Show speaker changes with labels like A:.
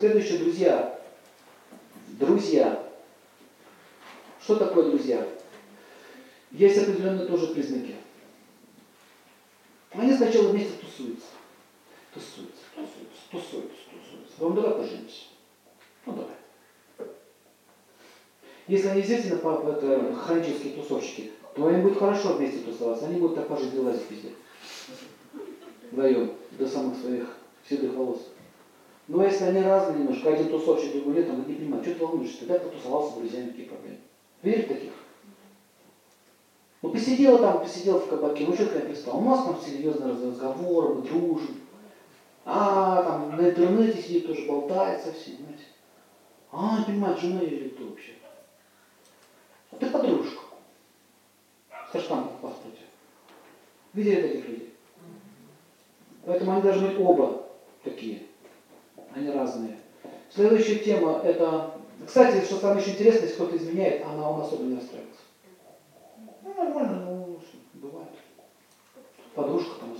A: Следующее, друзья. Друзья. Что такое друзья? Есть определенные тоже признаки. Они сначала вместе тусуются. Тусуются, тусуются, тусуются, тусуются. Вам давай поженимся. Ну давай. Если они действительно папа, это хронические тусовщики, то им будет хорошо вместе тусоваться. Они будут так по жизни лазить везде. Вдвоем, до самых своих седых волос. Но если они разные немножко, один тусовщик, другой нет, он не понимает, что ты волнуешься, так потусовался с друзьями, какие проблемы. Веришь таких? Ну посидел там, посидел в кабаке, ну что ты пристал? У нас там серьезный разговор, мы дружим. А, там на интернете сидит, тоже болтает совсем, знаете. А, не понимает, жена или кто вообще? А ты подружка. Со штампом в паспорте. Видели таких людей? Поэтому они должны быть оба такие. Они разные. Следующая тема это... Кстати, что самое еще интересное, если кто-то изменяет, она он особо не расстраивается. Ну, нормально, ну, бывает. Подружка там